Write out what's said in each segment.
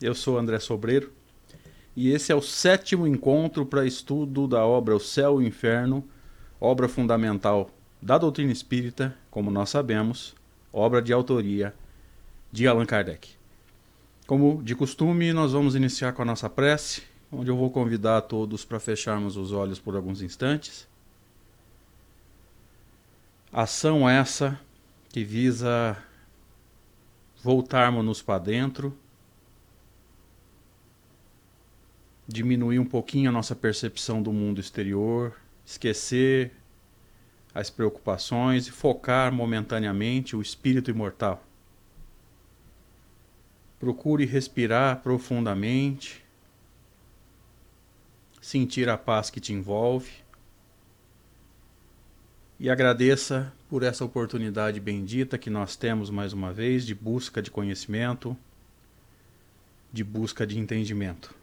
Eu sou André Sobreiro e esse é o sétimo encontro para estudo da obra O Céu e o Inferno, obra fundamental da doutrina espírita, como nós sabemos, obra de autoria de Allan Kardec. Como de costume, nós vamos iniciar com a nossa prece, onde eu vou convidar a todos para fecharmos os olhos por alguns instantes. Ação essa que visa voltarmos-nos para dentro, diminuir um pouquinho a nossa percepção do mundo exterior, esquecer as preocupações e focar momentaneamente o espírito imortal. Procure respirar profundamente, sentir a paz que te envolve e agradeça por essa oportunidade bendita que nós temos mais uma vez de busca de conhecimento, de busca de entendimento.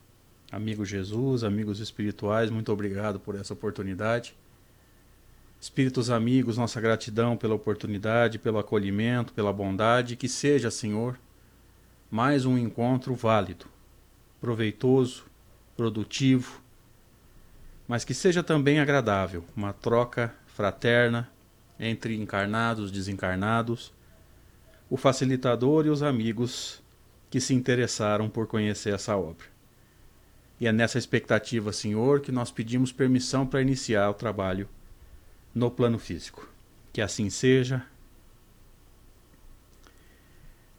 Amigo Jesus, amigos espirituais, muito obrigado por essa oportunidade. Espíritos amigos, nossa gratidão pela oportunidade, pelo acolhimento, pela bondade, que seja, Senhor, mais um encontro válido, proveitoso, produtivo, mas que seja também agradável, uma troca fraterna entre encarnados, desencarnados, o facilitador e os amigos que se interessaram por conhecer essa obra. E é nessa expectativa, Senhor, que nós pedimos permissão para iniciar o trabalho no plano físico. Que assim seja.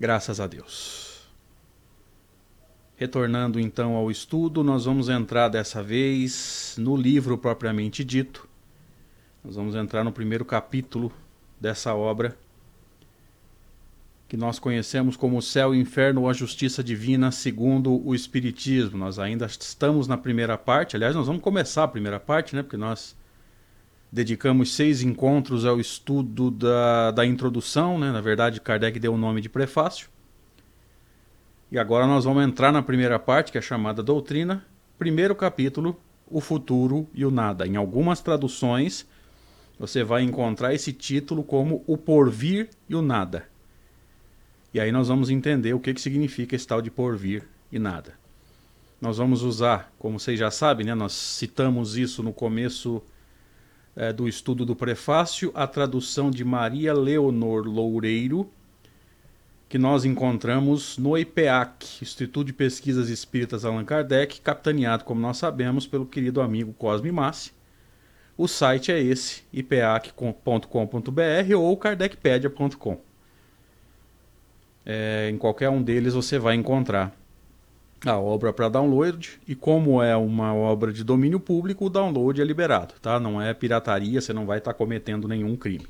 Graças a Deus. Retornando então ao estudo, nós vamos entrar dessa vez no livro propriamente dito, nós vamos entrar no primeiro capítulo dessa obra que nós conhecemos como céu, inferno ou a justiça divina segundo o Espiritismo. Nós ainda estamos na primeira parte, aliás, nós vamos começar a primeira parte, né? Porque nós dedicamos seis encontros ao estudo da, da introdução, né? Na verdade, Kardec deu o nome de prefácio. E agora nós vamos entrar na primeira parte, que é chamada Doutrina. Primeiro capítulo, o futuro e o nada. Em algumas traduções você vai encontrar esse título como o porvir e o nada. E aí nós vamos entender o que, que significa esse tal de porvir e nada. Nós vamos usar, como vocês já sabem, né, nós citamos isso no começo é, do estudo do prefácio, a tradução de Maria Leonor Loureiro, que nós encontramos no IPEAC, Instituto de Pesquisas Espíritas Allan Kardec, capitaneado, como nós sabemos, pelo querido amigo Cosme Massi. O site é esse, ipeac.com.br ou kardecpedia.com. É, em qualquer um deles você vai encontrar a obra para download e como é uma obra de domínio público, o download é liberado, tá? Não é pirataria, você não vai estar tá cometendo nenhum crime.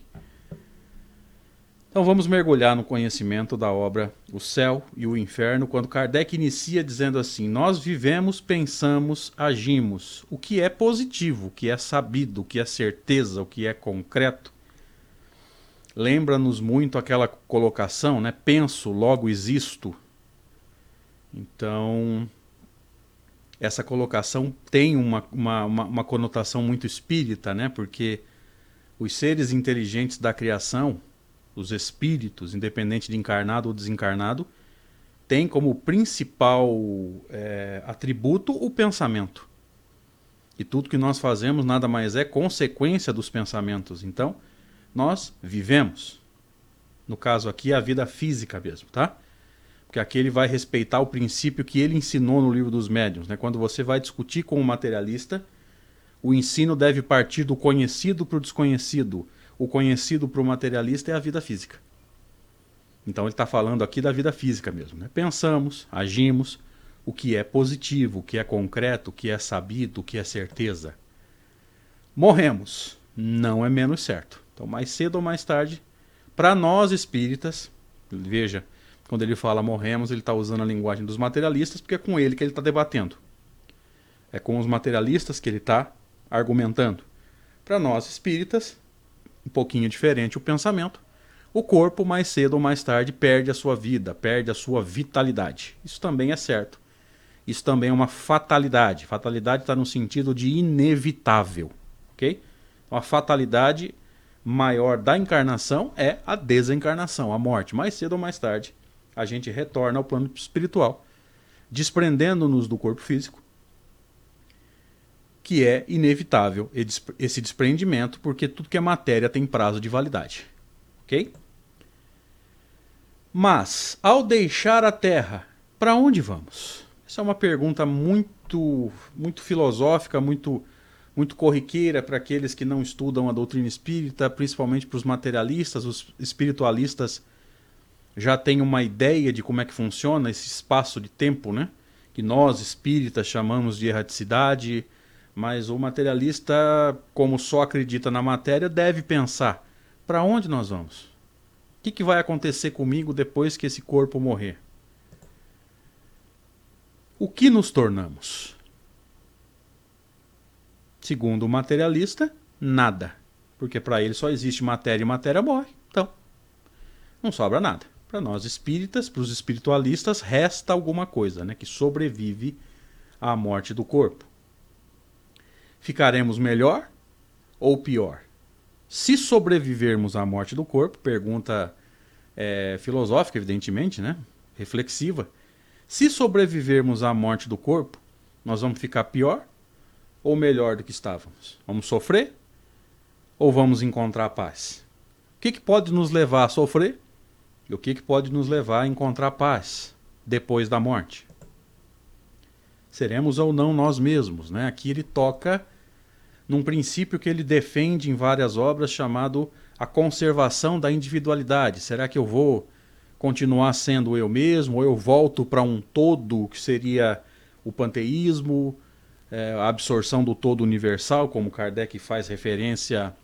Então vamos mergulhar no conhecimento da obra O Céu e o Inferno, quando Kardec inicia dizendo assim: Nós vivemos, pensamos, agimos. O que é positivo, o que é sabido, o que é certeza, o que é concreto. Lembra-nos muito aquela colocação, né? Penso, logo existo. Então, essa colocação tem uma, uma, uma, uma conotação muito espírita, né? Porque os seres inteligentes da criação os espíritos, independente de encarnado ou desencarnado, tem como principal é, atributo o pensamento. E tudo que nós fazemos nada mais é consequência dos pensamentos. Então, nós vivemos. No caso aqui, a vida física mesmo, tá? Porque aqui ele vai respeitar o princípio que ele ensinou no livro dos médiuns. Né? Quando você vai discutir com o materialista, o ensino deve partir do conhecido para o desconhecido, o conhecido para o materialista é a vida física. Então ele está falando aqui da vida física mesmo. Né? Pensamos, agimos, o que é positivo, o que é concreto, o que é sabido, o que é certeza. Morremos, não é menos certo. Então, mais cedo ou mais tarde, para nós espíritas, veja, quando ele fala morremos, ele está usando a linguagem dos materialistas, porque é com ele que ele está debatendo. É com os materialistas que ele está argumentando. Para nós espíritas, um pouquinho diferente o pensamento, o corpo mais cedo ou mais tarde perde a sua vida, perde a sua vitalidade. Isso também é certo. Isso também é uma fatalidade. Fatalidade está no sentido de inevitável, ok? Então, a fatalidade maior da encarnação é a desencarnação, a morte. Mais cedo ou mais tarde, a gente retorna ao plano espiritual, desprendendo-nos do corpo físico, que é inevitável esse desprendimento, porque tudo que é matéria tem prazo de validade. Ok? Mas, ao deixar a Terra, para onde vamos? Essa é uma pergunta muito, muito filosófica, muito, muito corriqueira para aqueles que não estudam a doutrina espírita, principalmente para os materialistas, os espiritualistas já têm uma ideia de como é que funciona esse espaço de tempo, né? Que nós espíritas chamamos de erraticidade, mas o materialista, como só acredita na matéria, deve pensar: para onde nós vamos? O que, que vai acontecer comigo depois que esse corpo morrer? O que nos tornamos? Segundo o materialista, nada. Porque para ele só existe matéria e matéria morre. Então, não sobra nada. Para nós espíritas, para os espiritualistas, resta alguma coisa né, que sobrevive à morte do corpo. Ficaremos melhor ou pior? Se sobrevivermos à morte do corpo, pergunta é, filosófica, evidentemente, né, reflexiva, se sobrevivermos à morte do corpo, nós vamos ficar pior ou melhor do que estávamos? Vamos sofrer ou vamos encontrar paz? O que, que pode nos levar a sofrer e o que, que pode nos levar a encontrar paz depois da morte? Seremos ou não nós mesmos? Né? Aqui ele toca num princípio que ele defende em várias obras chamado a conservação da individualidade. Será que eu vou continuar sendo eu mesmo, ou eu volto para um todo que seria o panteísmo, é, a absorção do todo universal, como Kardec faz referência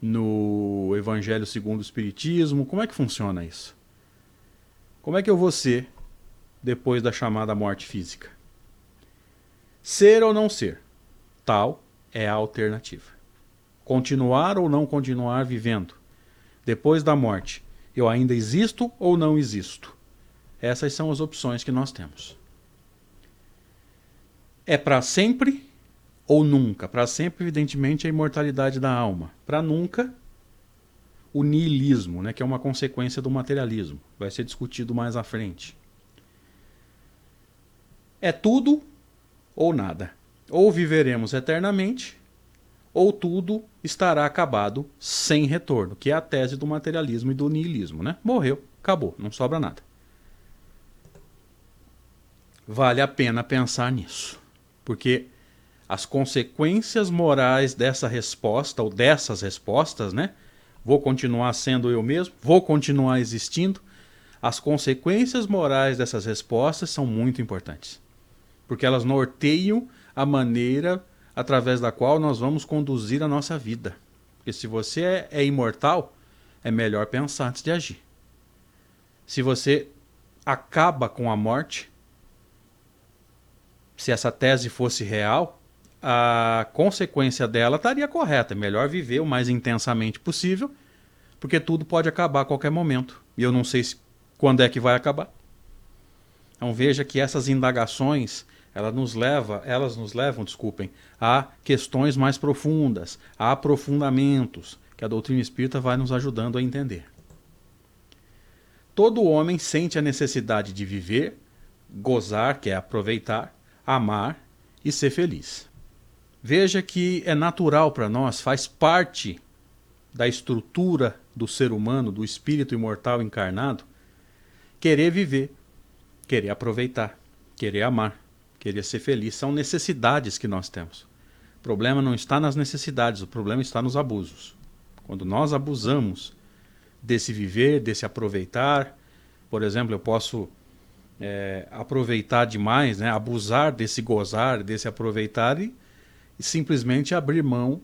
no Evangelho segundo o Espiritismo. Como é que funciona isso? Como é que eu vou ser depois da chamada morte física? Ser ou não ser? Tal é a alternativa. Continuar ou não continuar vivendo depois da morte eu ainda existo ou não existo? Essas são as opções que nós temos. É para sempre ou nunca? Para sempre, evidentemente, é a imortalidade da alma. Para nunca, o niilismo, né, que é uma consequência do materialismo. Vai ser discutido mais à frente. É tudo ou nada. Ou viveremos eternamente, ou tudo estará acabado sem retorno, que é a tese do materialismo e do niilismo, né? Morreu, acabou, não sobra nada. Vale a pena pensar nisso, porque as consequências morais dessa resposta ou dessas respostas, né? Vou continuar sendo eu mesmo, vou continuar existindo. As consequências morais dessas respostas são muito importantes, porque elas norteiam a maneira através da qual nós vamos conduzir a nossa vida. Porque se você é, é imortal, é melhor pensar antes de agir. Se você acaba com a morte, se essa tese fosse real, a consequência dela estaria correta. Melhor viver o mais intensamente possível, porque tudo pode acabar a qualquer momento. E eu não sei se, quando é que vai acabar. Então veja que essas indagações ela nos leva, elas nos levam, desculpem, a questões mais profundas, a aprofundamentos que a doutrina espírita vai nos ajudando a entender. Todo homem sente a necessidade de viver, gozar, que é aproveitar, amar e ser feliz. Veja que é natural para nós, faz parte da estrutura do ser humano, do espírito imortal encarnado, querer viver, querer aproveitar, querer amar querer ser feliz. São necessidades que nós temos. O problema não está nas necessidades, o problema está nos abusos. Quando nós abusamos desse viver, desse aproveitar, por exemplo, eu posso é, aproveitar demais, né? abusar desse gozar, desse aproveitar e, e simplesmente abrir mão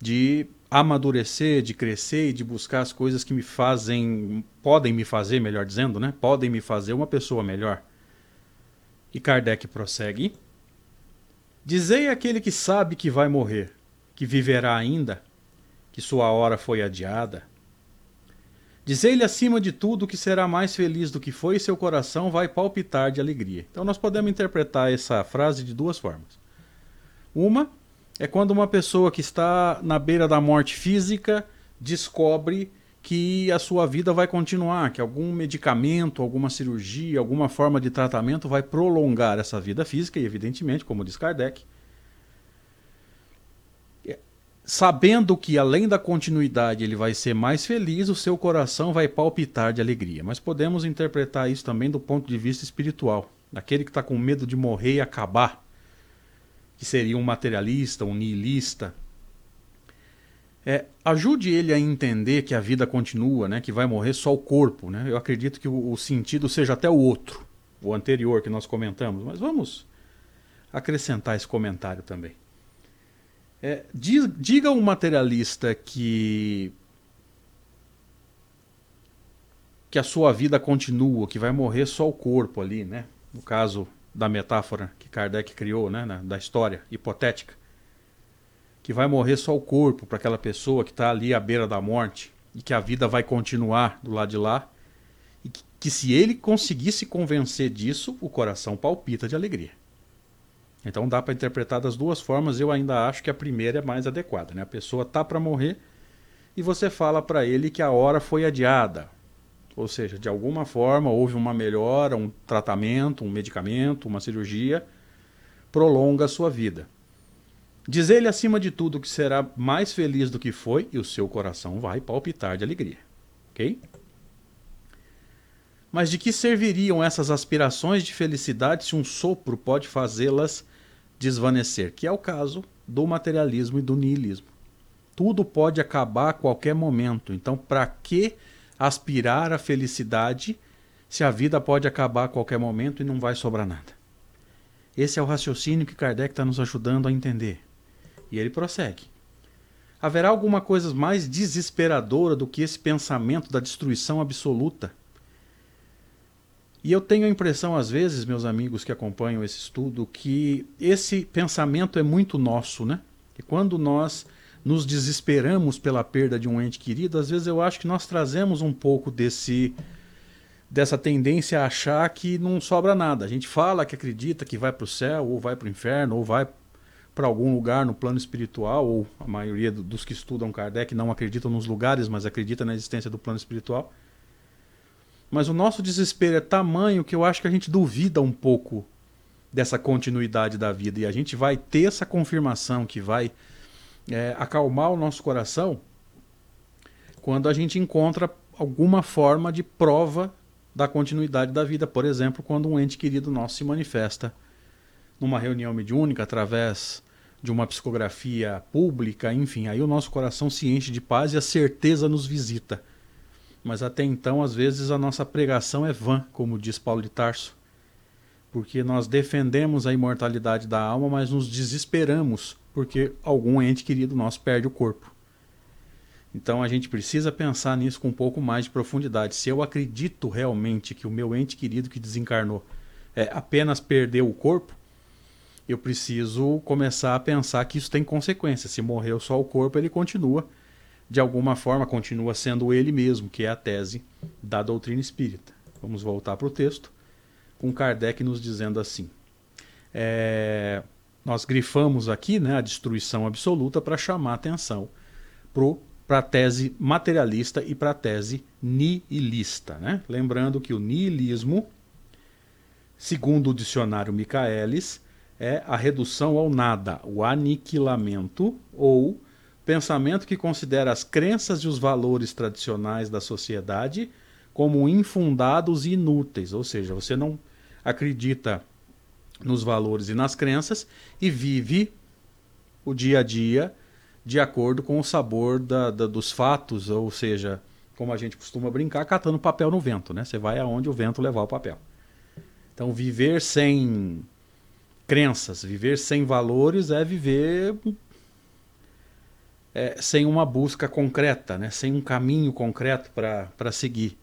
de amadurecer, de crescer e de buscar as coisas que me fazem, podem me fazer, melhor dizendo, né? Podem me fazer uma pessoa melhor. E Kardec prossegue: Dizei àquele que sabe que vai morrer, que viverá ainda, que sua hora foi adiada. Dizei-lhe acima de tudo que será mais feliz do que foi e seu coração vai palpitar de alegria. Então nós podemos interpretar essa frase de duas formas. Uma é quando uma pessoa que está na beira da morte física descobre que a sua vida vai continuar, que algum medicamento, alguma cirurgia, alguma forma de tratamento vai prolongar essa vida física, e evidentemente, como diz Kardec, sabendo que além da continuidade ele vai ser mais feliz, o seu coração vai palpitar de alegria. Mas podemos interpretar isso também do ponto de vista espiritual, daquele que está com medo de morrer e acabar, que seria um materialista, um nihilista. É, ajude ele a entender que a vida continua, né, que vai morrer só o corpo. Né? Eu acredito que o, o sentido seja até o outro, o anterior que nós comentamos, mas vamos acrescentar esse comentário também. É, diga um materialista que que a sua vida continua, que vai morrer só o corpo ali, né? No caso da metáfora que Kardec criou, né, da história hipotética, que vai morrer só o corpo para aquela pessoa que está ali à beira da morte e que a vida vai continuar do lado de lá e que, que se ele conseguisse convencer disso, o coração palpita de alegria. Então dá para interpretar das duas formas. Eu ainda acho que a primeira é mais adequada. Né? A pessoa tá para morrer e você fala para ele que a hora foi adiada. Ou seja, de alguma forma houve uma melhora, um tratamento, um medicamento, uma cirurgia, prolonga a sua vida. Diz ele acima de tudo que será mais feliz do que foi e o seu coração vai palpitar de alegria. Ok? Mas de que serviriam essas aspirações de felicidade se um sopro pode fazê-las desvanecer, que é o caso do materialismo e do niilismo. Tudo pode acabar a qualquer momento. Então, para que aspirar à felicidade se a vida pode acabar a qualquer momento e não vai sobrar nada? Esse é o raciocínio que Kardec está nos ajudando a entender. E ele prossegue. Haverá alguma coisa mais desesperadora do que esse pensamento da destruição absoluta? E eu tenho a impressão, às vezes, meus amigos que acompanham esse estudo, que esse pensamento é muito nosso, né? E quando nós nos desesperamos pela perda de um ente querido, às vezes eu acho que nós trazemos um pouco desse dessa tendência a achar que não sobra nada. A gente fala que acredita que vai para o céu, ou vai para o inferno, ou vai para algum lugar no plano espiritual, ou a maioria dos que estudam Kardec não acreditam nos lugares, mas acredita na existência do plano espiritual. Mas o nosso desespero é tamanho que eu acho que a gente duvida um pouco dessa continuidade da vida. E a gente vai ter essa confirmação que vai é, acalmar o nosso coração quando a gente encontra alguma forma de prova da continuidade da vida. Por exemplo, quando um ente querido nosso se manifesta numa reunião mediúnica através de uma psicografia pública, enfim, aí o nosso coração se enche de paz e a certeza nos visita. Mas até então, às vezes, a nossa pregação é vã, como diz Paulo de Tarso. Porque nós defendemos a imortalidade da alma, mas nos desesperamos porque algum ente querido nosso perde o corpo. Então a gente precisa pensar nisso com um pouco mais de profundidade. Se eu acredito realmente que o meu ente querido que desencarnou é, apenas perdeu o corpo, eu preciso começar a pensar que isso tem consequências. Se morreu só o corpo, ele continua de alguma forma continua sendo ele mesmo, que é a tese da doutrina espírita. Vamos voltar para o texto, com Kardec nos dizendo assim. É, nós grifamos aqui né, a destruição absoluta para chamar atenção para a tese materialista e para a tese nihilista. Né? Lembrando que o nihilismo, segundo o dicionário Michaelis, é a redução ao nada, o aniquilamento ou pensamento que considera as crenças e os valores tradicionais da sociedade como infundados e inúteis, ou seja, você não acredita nos valores e nas crenças e vive o dia a dia de acordo com o sabor da, da, dos fatos, ou seja, como a gente costuma brincar, catando papel no vento, né? Você vai aonde o vento levar o papel. Então, viver sem crenças, viver sem valores é viver é, sem uma busca concreta, né? sem um caminho concreto para seguir.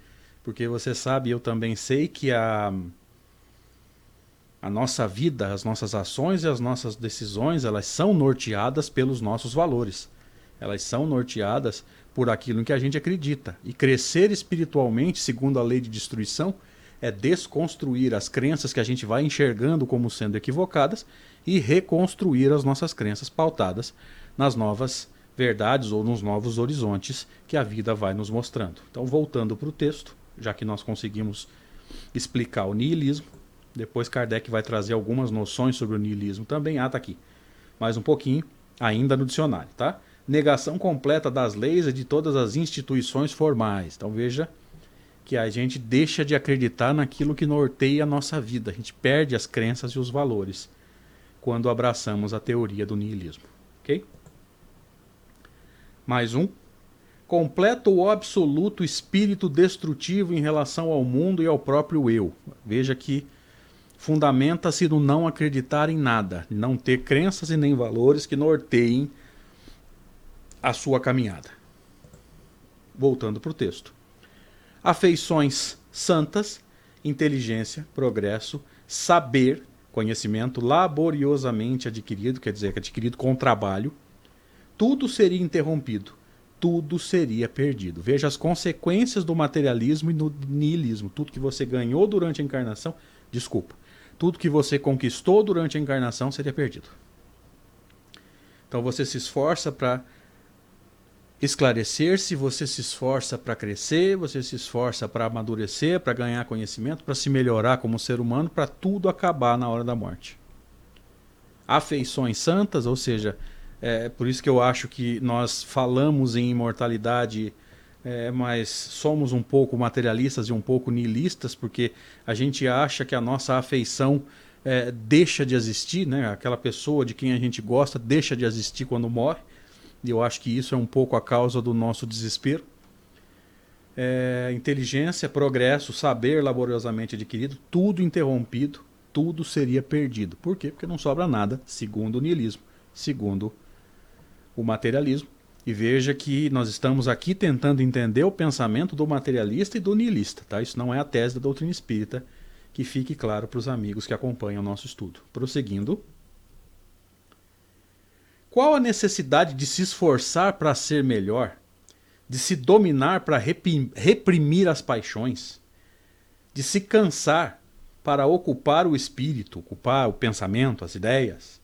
Porque você sabe, eu também sei que a, a nossa vida, as nossas ações e as nossas decisões, elas são norteadas pelos nossos valores. Elas são norteadas por aquilo em que a gente acredita. E crescer espiritualmente, segundo a lei de destruição, é desconstruir as crenças que a gente vai enxergando como sendo equivocadas e reconstruir as nossas crenças pautadas nas novas verdades ou nos novos horizontes que a vida vai nos mostrando. Então, voltando para o texto, já que nós conseguimos explicar o niilismo, depois Kardec vai trazer algumas noções sobre o niilismo também. Ah, tá aqui. Mais um pouquinho, ainda no dicionário, tá? Negação completa das leis e de todas as instituições formais. Então veja que a gente deixa de acreditar naquilo que norteia a nossa vida. A gente perde as crenças e os valores quando abraçamos a teoria do niilismo. Ok? Mais um. Completa o absoluto espírito destrutivo em relação ao mundo e ao próprio eu. Veja que fundamenta-se no não acreditar em nada, não ter crenças e nem valores que norteiem a sua caminhada. Voltando para o texto. Afeições santas, inteligência, progresso, saber, conhecimento laboriosamente adquirido, quer dizer, adquirido com trabalho, tudo seria interrompido, tudo seria perdido. Veja as consequências do materialismo e do niilismo. Tudo que você ganhou durante a encarnação, desculpa, tudo que você conquistou durante a encarnação seria perdido. Então você se esforça para esclarecer-se, você se esforça para crescer, você se esforça para amadurecer, para ganhar conhecimento, para se melhorar como ser humano, para tudo acabar na hora da morte. Afeições santas, ou seja, é por isso que eu acho que nós falamos em imortalidade é, mas somos um pouco materialistas e um pouco nihilistas, porque a gente acha que a nossa afeição é, deixa de existir, né? aquela pessoa de quem a gente gosta deixa de existir quando morre, e eu acho que isso é um pouco a causa do nosso desespero. É, inteligência, progresso, saber laboriosamente adquirido, tudo interrompido, tudo seria perdido. Por quê? Porque não sobra nada, segundo o niilismo, segundo o materialismo, e veja que nós estamos aqui tentando entender o pensamento do materialista e do niilista. Tá? Isso não é a tese da doutrina espírita, que fique claro para os amigos que acompanham o nosso estudo. Prosseguindo. Qual a necessidade de se esforçar para ser melhor? De se dominar para reprimir as paixões? De se cansar para ocupar o espírito, ocupar o pensamento, as ideias?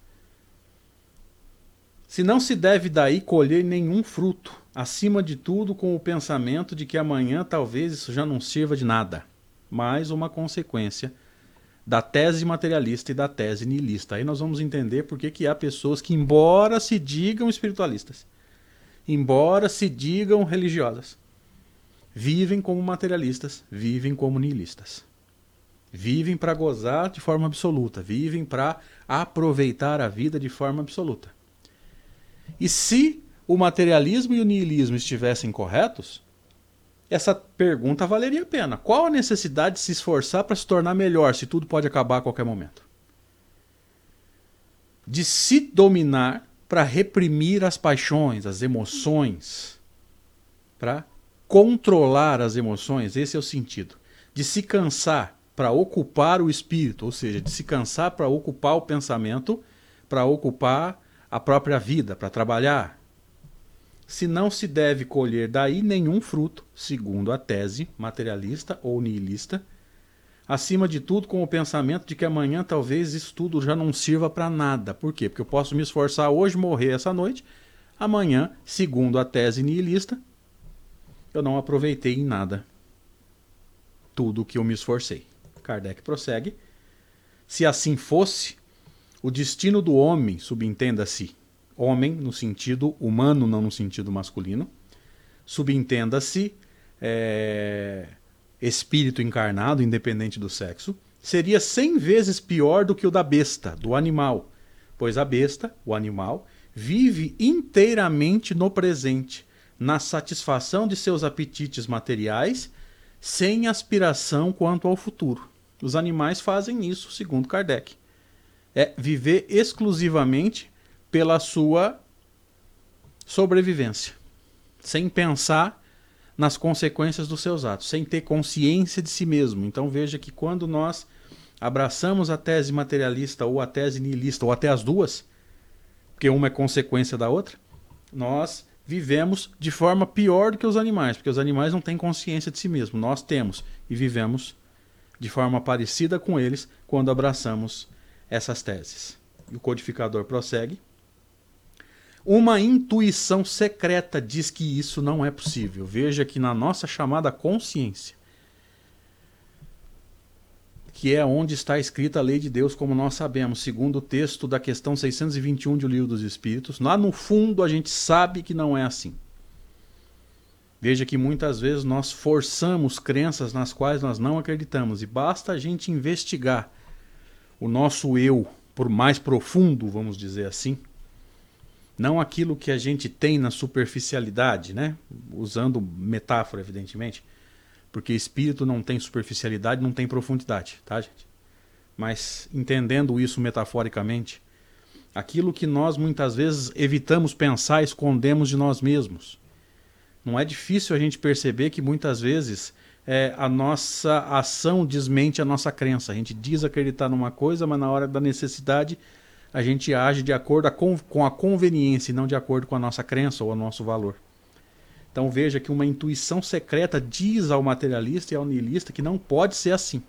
Se não se deve daí colher nenhum fruto, acima de tudo com o pensamento de que amanhã talvez isso já não sirva de nada, mais uma consequência da tese materialista e da tese niilista. Aí nós vamos entender por que, que há pessoas que, embora se digam espiritualistas, embora se digam religiosas, vivem como materialistas, vivem como niilistas. Vivem para gozar de forma absoluta, vivem para aproveitar a vida de forma absoluta. E se o materialismo e o niilismo estivessem corretos, essa pergunta valeria a pena. Qual a necessidade de se esforçar para se tornar melhor se tudo pode acabar a qualquer momento? De se dominar para reprimir as paixões, as emoções, para controlar as emoções, esse é o sentido. De se cansar para ocupar o espírito, ou seja, de se cansar para ocupar o pensamento, para ocupar a própria vida para trabalhar. Se não se deve colher daí nenhum fruto, segundo a tese materialista ou nihilista, acima de tudo com o pensamento de que amanhã talvez isso tudo já não sirva para nada. Por quê? Porque eu posso me esforçar hoje, morrer essa noite, amanhã, segundo a tese nihilista, eu não aproveitei em nada tudo o que eu me esforcei. Kardec prossegue. Se assim fosse, o destino do homem, subentenda-se, homem no sentido humano, não no sentido masculino, subentenda-se é, espírito encarnado, independente do sexo, seria cem vezes pior do que o da besta, do animal, pois a besta, o animal, vive inteiramente no presente, na satisfação de seus apetites materiais, sem aspiração quanto ao futuro. Os animais fazem isso, segundo Kardec é viver exclusivamente pela sua sobrevivência, sem pensar nas consequências dos seus atos, sem ter consciência de si mesmo. Então veja que quando nós abraçamos a tese materialista ou a tese nihilista, ou até as duas, porque uma é consequência da outra, nós vivemos de forma pior do que os animais, porque os animais não têm consciência de si mesmo. Nós temos e vivemos de forma parecida com eles quando abraçamos essas teses. E o codificador prossegue. Uma intuição secreta diz que isso não é possível. Veja que na nossa chamada consciência, que é onde está escrita a lei de Deus, como nós sabemos, segundo o texto da questão 621 do Livro dos Espíritos, lá no fundo a gente sabe que não é assim. Veja que muitas vezes nós forçamos crenças nas quais nós não acreditamos, e basta a gente investigar o nosso eu por mais profundo, vamos dizer assim, não aquilo que a gente tem na superficialidade, né? Usando metáfora, evidentemente, porque espírito não tem superficialidade, não tem profundidade, tá, gente? Mas entendendo isso metaforicamente, aquilo que nós muitas vezes evitamos pensar, escondemos de nós mesmos. Não é difícil a gente perceber que muitas vezes é, a nossa ação desmente a nossa crença. A gente diz acreditar numa coisa, mas na hora da necessidade a gente age de acordo com a conveniência e não de acordo com a nossa crença ou o nosso valor. Então veja que uma intuição secreta diz ao materialista e ao nihilista que não pode ser assim.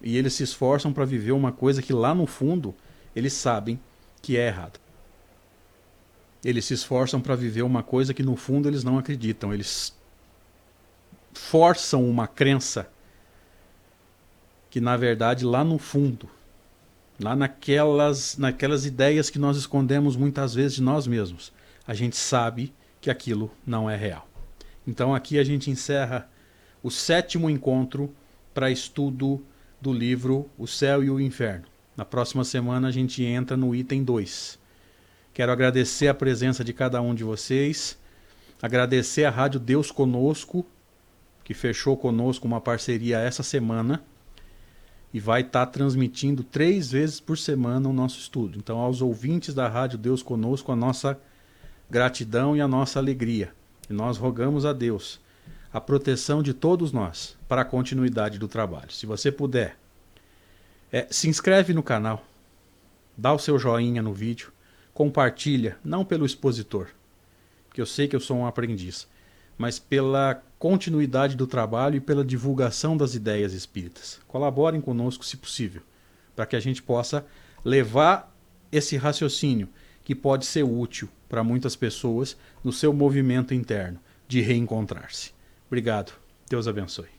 E eles se esforçam para viver uma coisa que lá no fundo eles sabem que é errado. Eles se esforçam para viver uma coisa que no fundo eles não acreditam. Eles forçam uma crença que na verdade lá no fundo, lá naquelas, naquelas ideias que nós escondemos muitas vezes de nós mesmos, a gente sabe que aquilo não é real. Então aqui a gente encerra o sétimo encontro para estudo do livro O Céu e o Inferno. Na próxima semana a gente entra no item 2. Quero agradecer a presença de cada um de vocês, agradecer a Rádio Deus Conosco que fechou conosco uma parceria essa semana e vai estar tá transmitindo três vezes por semana o nosso estudo. Então, aos ouvintes da Rádio Deus Conosco, a nossa gratidão e a nossa alegria. E nós rogamos a Deus a proteção de todos nós para a continuidade do trabalho. Se você puder, é, se inscreve no canal, dá o seu joinha no vídeo, compartilha, não pelo expositor, porque eu sei que eu sou um aprendiz, mas pela continuidade do trabalho e pela divulgação das ideias espíritas. Colaborem conosco, se possível, para que a gente possa levar esse raciocínio que pode ser útil para muitas pessoas no seu movimento interno de reencontrar-se. Obrigado. Deus abençoe.